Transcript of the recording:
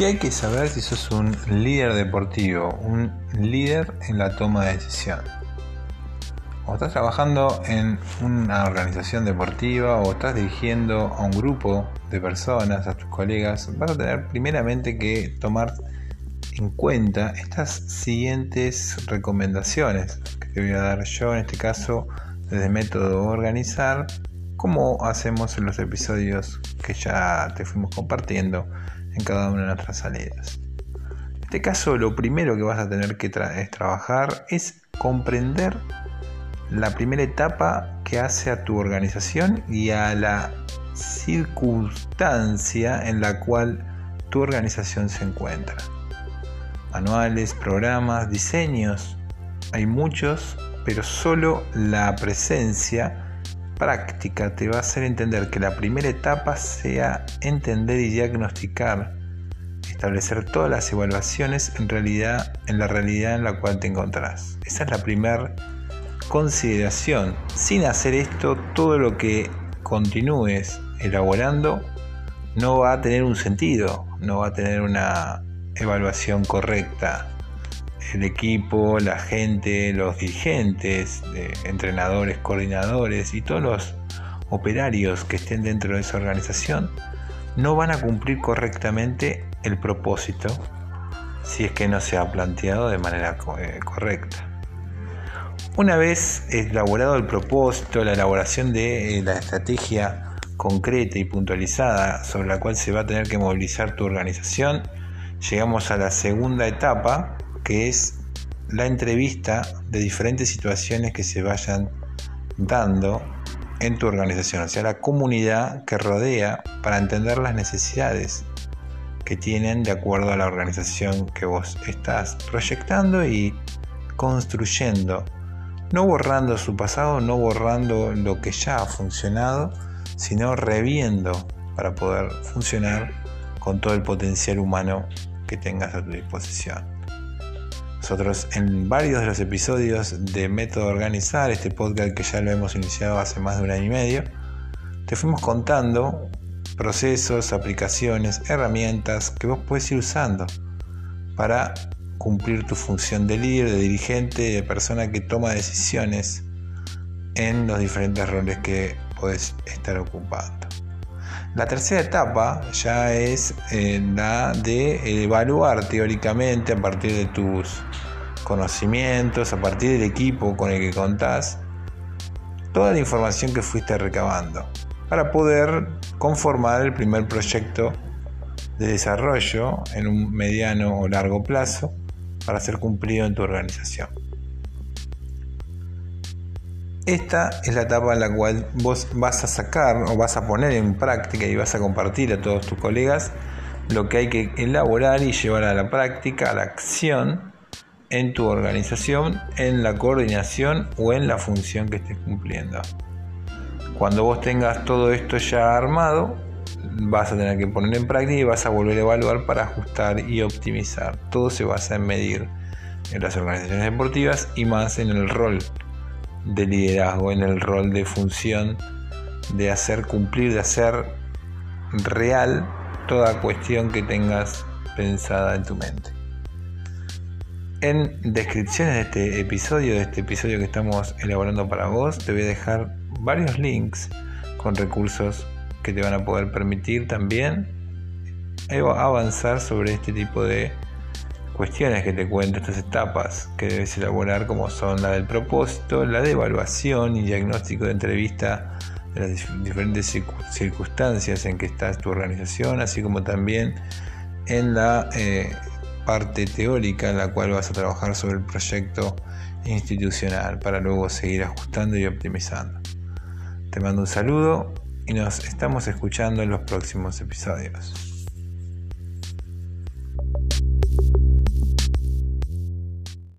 ¿Qué hay que saber si sos un líder deportivo, un líder en la toma de decisión? O estás trabajando en una organización deportiva o estás dirigiendo a un grupo de personas, a tus colegas, vas a tener primeramente que tomar en cuenta estas siguientes recomendaciones que te voy a dar yo en este caso desde método organizar, como hacemos en los episodios que ya te fuimos compartiendo en cada una de nuestras salidas. En este caso lo primero que vas a tener que trabajar es comprender la primera etapa que hace a tu organización y a la circunstancia en la cual tu organización se encuentra. Manuales, programas, diseños, hay muchos, pero solo la presencia práctica te va a hacer entender que la primera etapa sea entender y diagnosticar, establecer todas las evaluaciones en realidad en la realidad en la cual te encontrás. Esa es la primera consideración. Sin hacer esto, todo lo que continúes elaborando no va a tener un sentido, no va a tener una evaluación correcta el equipo, la gente, los dirigentes, entrenadores, coordinadores y todos los operarios que estén dentro de esa organización no van a cumplir correctamente el propósito si es que no se ha planteado de manera eh, correcta. Una vez elaborado el propósito, la elaboración de eh, la estrategia concreta y puntualizada sobre la cual se va a tener que movilizar tu organización, llegamos a la segunda etapa que es la entrevista de diferentes situaciones que se vayan dando en tu organización, o sea, la comunidad que rodea para entender las necesidades que tienen de acuerdo a la organización que vos estás proyectando y construyendo, no borrando su pasado, no borrando lo que ya ha funcionado, sino reviendo para poder funcionar con todo el potencial humano que tengas a tu disposición. Nosotros en varios de los episodios de Método Organizar, este podcast que ya lo hemos iniciado hace más de un año y medio, te fuimos contando procesos, aplicaciones, herramientas que vos puedes ir usando para cumplir tu función de líder, de dirigente, de persona que toma decisiones en los diferentes roles que puedes estar ocupando. La tercera etapa ya es eh, la de evaluar teóricamente a partir de tus conocimientos, a partir del equipo con el que contás, toda la información que fuiste recabando para poder conformar el primer proyecto de desarrollo en un mediano o largo plazo para ser cumplido en tu organización. Esta es la etapa en la cual vos vas a sacar o vas a poner en práctica y vas a compartir a todos tus colegas lo que hay que elaborar y llevar a la práctica, a la acción en tu organización, en la coordinación o en la función que estés cumpliendo. Cuando vos tengas todo esto ya armado, vas a tener que poner en práctica y vas a volver a evaluar para ajustar y optimizar. Todo se basa en medir en las organizaciones deportivas y más en el rol de liderazgo, en el rol de función de hacer cumplir, de hacer real toda cuestión que tengas pensada en tu mente. En descripciones de este episodio, de este episodio que estamos elaborando para vos, te voy a dejar varios links con recursos que te van a poder permitir también avanzar sobre este tipo de cuestiones que te cuento, estas etapas que debes elaborar, como son la del propósito, la de evaluación y diagnóstico de entrevista de las diferentes circunstancias en que está tu organización, así como también en la eh, parte teórica en la cual vas a trabajar sobre el proyecto institucional para luego seguir ajustando y optimizando. Te mando un saludo y nos estamos escuchando en los próximos episodios.